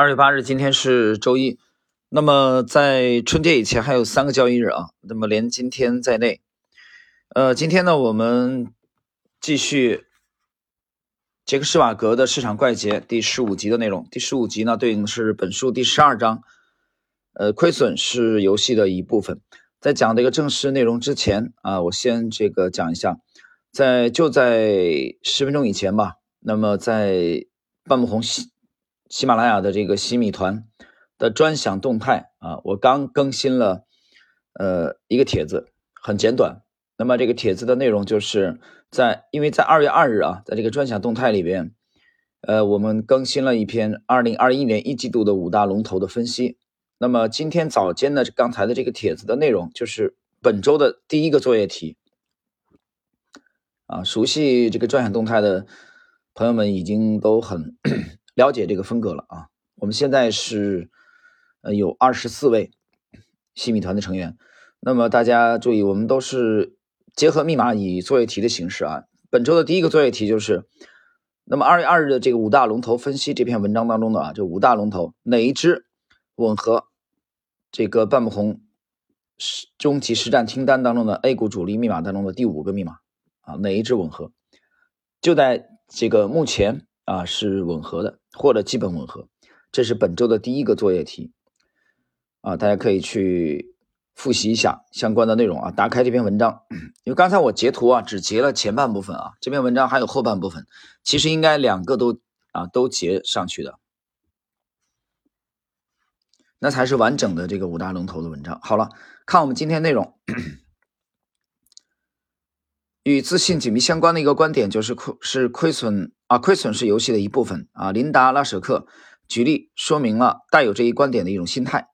二月八日，今天是周一。那么在春节以前还有三个交易日啊。那么连今天在内，呃，今天呢我们继续杰克施瓦格的市场怪杰第十五集的内容。第十五集呢对应的是本书第十二章，呃，亏损是游戏的一部分。在讲这个正式内容之前啊，我先这个讲一下，在就在十分钟以前吧。那么在半不红喜。马拉雅的这个喜米团的专享动态啊，我刚更新了呃一个帖子，很简短。那么这个帖子的内容就是在，因为在二月二日啊，在这个专享动态里边，呃，我们更新了一篇二零二一年一季度的五大龙头的分析。那么今天早间的刚才的这个帖子的内容，就是本周的第一个作业题啊。熟悉这个专享动态的朋友们已经都很。了解这个风格了啊！我们现在是呃有二十四位新米团的成员，那么大家注意，我们都是结合密码以作业题的形式啊。本周的第一个作业题就是，那么二月二日的这个五大龙头分析这篇文章当中的啊，这五大龙头哪一支吻合这个半亩红终极实战清单当中的 A 股主力密码当中的第五个密码啊？哪一支吻合？就在这个目前。啊，是吻合的，或者基本吻合，这是本周的第一个作业题啊，大家可以去复习一下相关的内容啊。打开这篇文章，因为刚才我截图啊，只截了前半部分啊，这篇文章还有后半部分，其实应该两个都啊都截上去的，那才是完整的这个五大龙头的文章。好了，看我们今天内容。与自信紧密相关的一个观点就是亏是亏损啊，亏损是游戏的一部分啊。琳达拉舍克举例说明了带有这一观点的一种心态。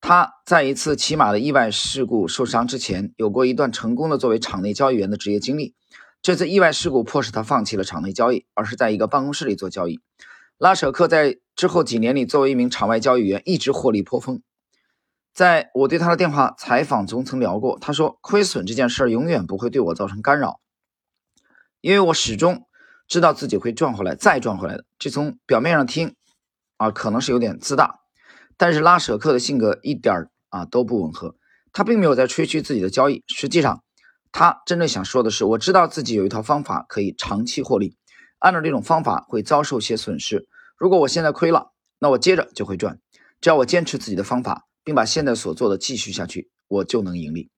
他在一次骑马的意外事故受伤之前，有过一段成功的作为场内交易员的职业经历。这次意外事故迫使他放弃了场内交易，而是在一个办公室里做交易。拉舍克在之后几年里，作为一名场外交易员，一直获利颇丰。在我对他的电话采访中曾聊过，他说亏损这件事儿永远不会对我造成干扰，因为我始终知道自己会赚回来，再赚回来的。这从表面上听啊，可能是有点自大，但是拉舍克的性格一点啊都不吻合。他并没有在吹嘘自己的交易，实际上他真正想说的是，我知道自己有一套方法可以长期获利，按照这种方法会遭受些损失。如果我现在亏了，那我接着就会赚。只要我坚持自己的方法。并把现在所做的继续下去，我就能盈利。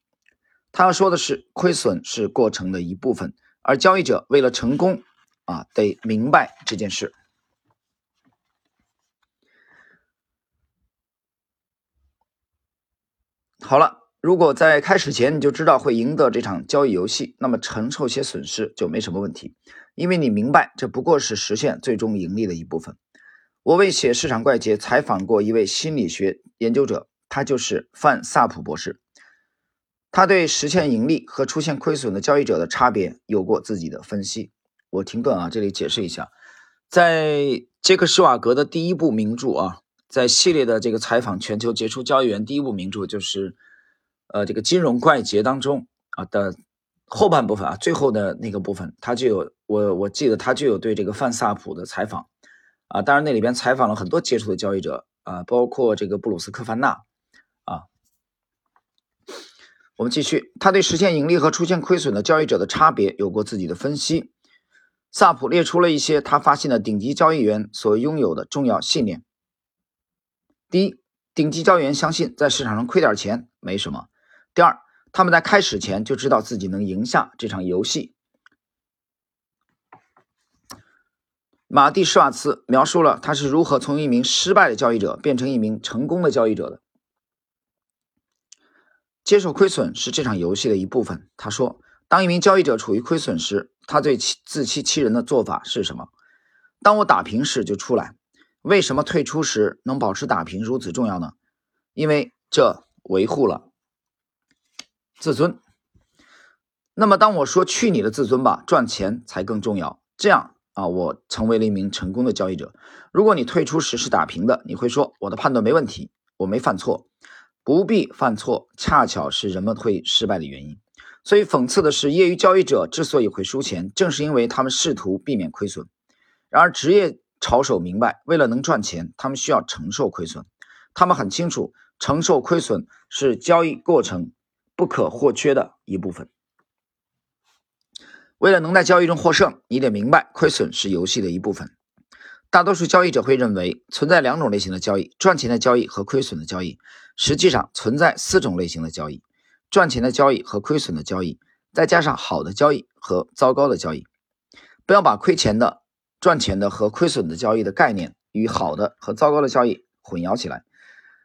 他要说的是，亏损是过程的一部分，而交易者为了成功，啊，得明白这件事。好了，如果在开始前你就知道会赢得这场交易游戏，那么承受些损失就没什么问题，因为你明白这不过是实现最终盈利的一部分。我为写市场怪杰采访过一位心理学研究者。他就是范萨普博士，他对实现盈利和出现亏损的交易者的差别有过自己的分析。我停顿啊，这里解释一下，在杰克施瓦格的第一部名著啊，在系列的这个采访全球杰出交易员第一部名著就是呃这个金融怪杰当中啊的后半部分啊，最后的那个部分，他就有我我记得他就有对这个范萨普的采访啊，当然那里边采访了很多杰出的交易者啊，包括这个布鲁斯科凡纳。我们继续，他对实现盈利和出现亏损的交易者的差别有过自己的分析。萨普列出了一些他发现的顶级交易员所拥有的重要信念。第一，顶级交易员相信在市场上亏点钱没什么。第二，他们在开始前就知道自己能赢下这场游戏。马蒂施瓦茨描述了他是如何从一名失败的交易者变成一名成功的交易者的。接受亏损是这场游戏的一部分。他说：“当一名交易者处于亏损时，他最自欺欺人的做法是什么？当我打平时就出来。为什么退出时能保持打平如此重要呢？因为这维护了自尊。那么，当我说‘去你的自尊吧’，赚钱才更重要。这样啊，我成为了一名成功的交易者。如果你退出时是打平的，你会说我的判断没问题，我没犯错。”不必犯错，恰巧是人们会失败的原因。所以讽刺的是，业余交易者之所以会输钱，正是因为他们试图避免亏损。然而，职业炒手明白，为了能赚钱，他们需要承受亏损。他们很清楚，承受亏损是交易过程不可或缺的一部分。为了能在交易中获胜，你得明白，亏损是游戏的一部分。大多数交易者会认为存在两种类型的交易：赚钱的交易和亏损的交易。实际上存在四种类型的交易：赚钱的交易和亏损的交易，再加上好的交易和糟糕的交易。不要把亏钱的、赚钱的和亏损的交易的概念与好的和糟糕的交易混淆起来。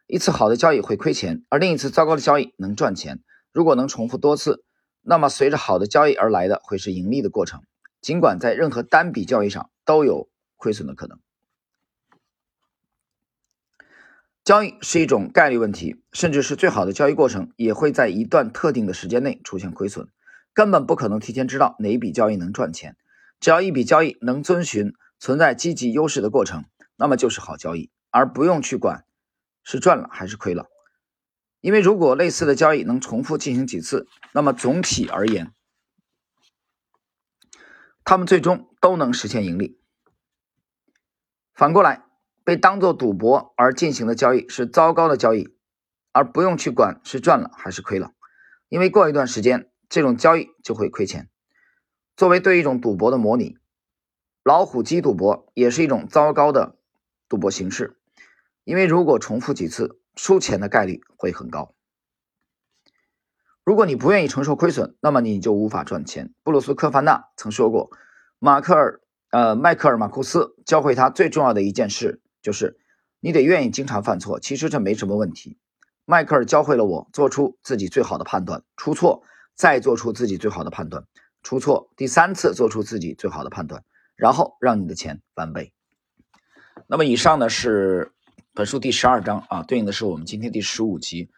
一次好的交易会亏钱，而另一次糟糕的交易能赚钱。如果能重复多次，那么随着好的交易而来的会是盈利的过程。尽管在任何单笔交易上都有亏损的可能，交易是一种概率问题，甚至是最好的交易过程也会在一段特定的时间内出现亏损。根本不可能提前知道哪一笔交易能赚钱。只要一笔交易能遵循存在积极优势的过程，那么就是好交易，而不用去管是赚了还是亏了。因为如果类似的交易能重复进行几次，那么总体而言，他们最终都能实现盈利。反过来，被当作赌博而进行的交易是糟糕的交易，而不用去管是赚了还是亏了，因为过一段时间，这种交易就会亏钱。作为对一种赌博的模拟，老虎机赌博也是一种糟糕的赌博形式，因为如果重复几次，输钱的概率会很高。如果你不愿意承受亏损，那么你就无法赚钱。布鲁斯·科凡纳曾说过，马克尔呃迈克尔·马库斯教会他最重要的一件事就是，你得愿意经常犯错。其实这没什么问题。迈克尔教会了我做出自己最好的判断，出错，再做出自己最好的判断。出错第三次，做出自己最好的判断，然后让你的钱翻倍。那么以上呢是本书第十二章啊，对应的是我们今天第十五集。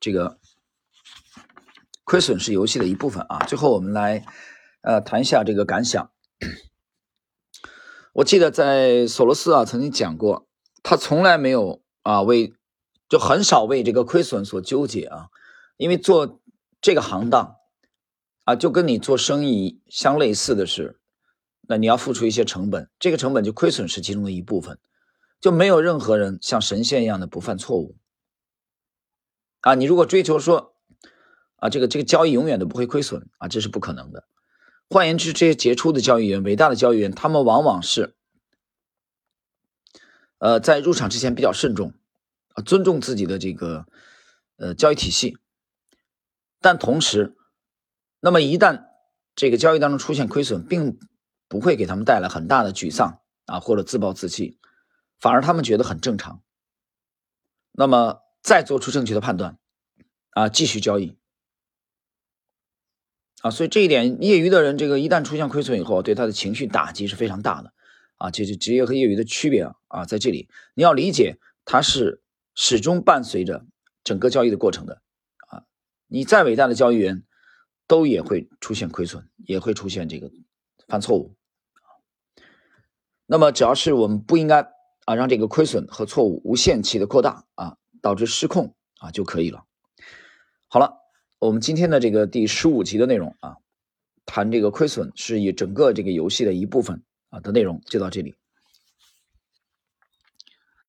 这个亏损是游戏的一部分啊。最后我们来呃谈一下这个感想。我记得在索罗斯啊曾经讲过，他从来没有啊为就很少为这个亏损所纠结啊，因为做这个行当。啊，就跟你做生意相类似的是，那你要付出一些成本，这个成本就亏损是其中的一部分，就没有任何人像神仙一样的不犯错误。啊，你如果追求说，啊，这个这个交易永远都不会亏损啊，这是不可能的。换言之，这些杰出的交易员、伟大的交易员，他们往往是，呃，在入场之前比较慎重，啊，尊重自己的这个呃交易体系，但同时。那么一旦这个交易当中出现亏损，并不会给他们带来很大的沮丧啊，或者自暴自弃，反而他们觉得很正常。那么再做出正确的判断啊，继续交易啊，所以这一点，业余的人这个一旦出现亏损以后，对他的情绪打击是非常大的啊。这是职业和业余的区别啊啊，在这里你要理解，它是始终伴随着整个交易的过程的啊。你再伟大的交易员。都也会出现亏损，也会出现这个犯错误那么，只要是我们不应该啊让这个亏损和错误无限期的扩大啊，导致失控啊就可以了。好了，我们今天的这个第十五集的内容啊，谈这个亏损是以整个这个游戏的一部分啊的内容就到这里。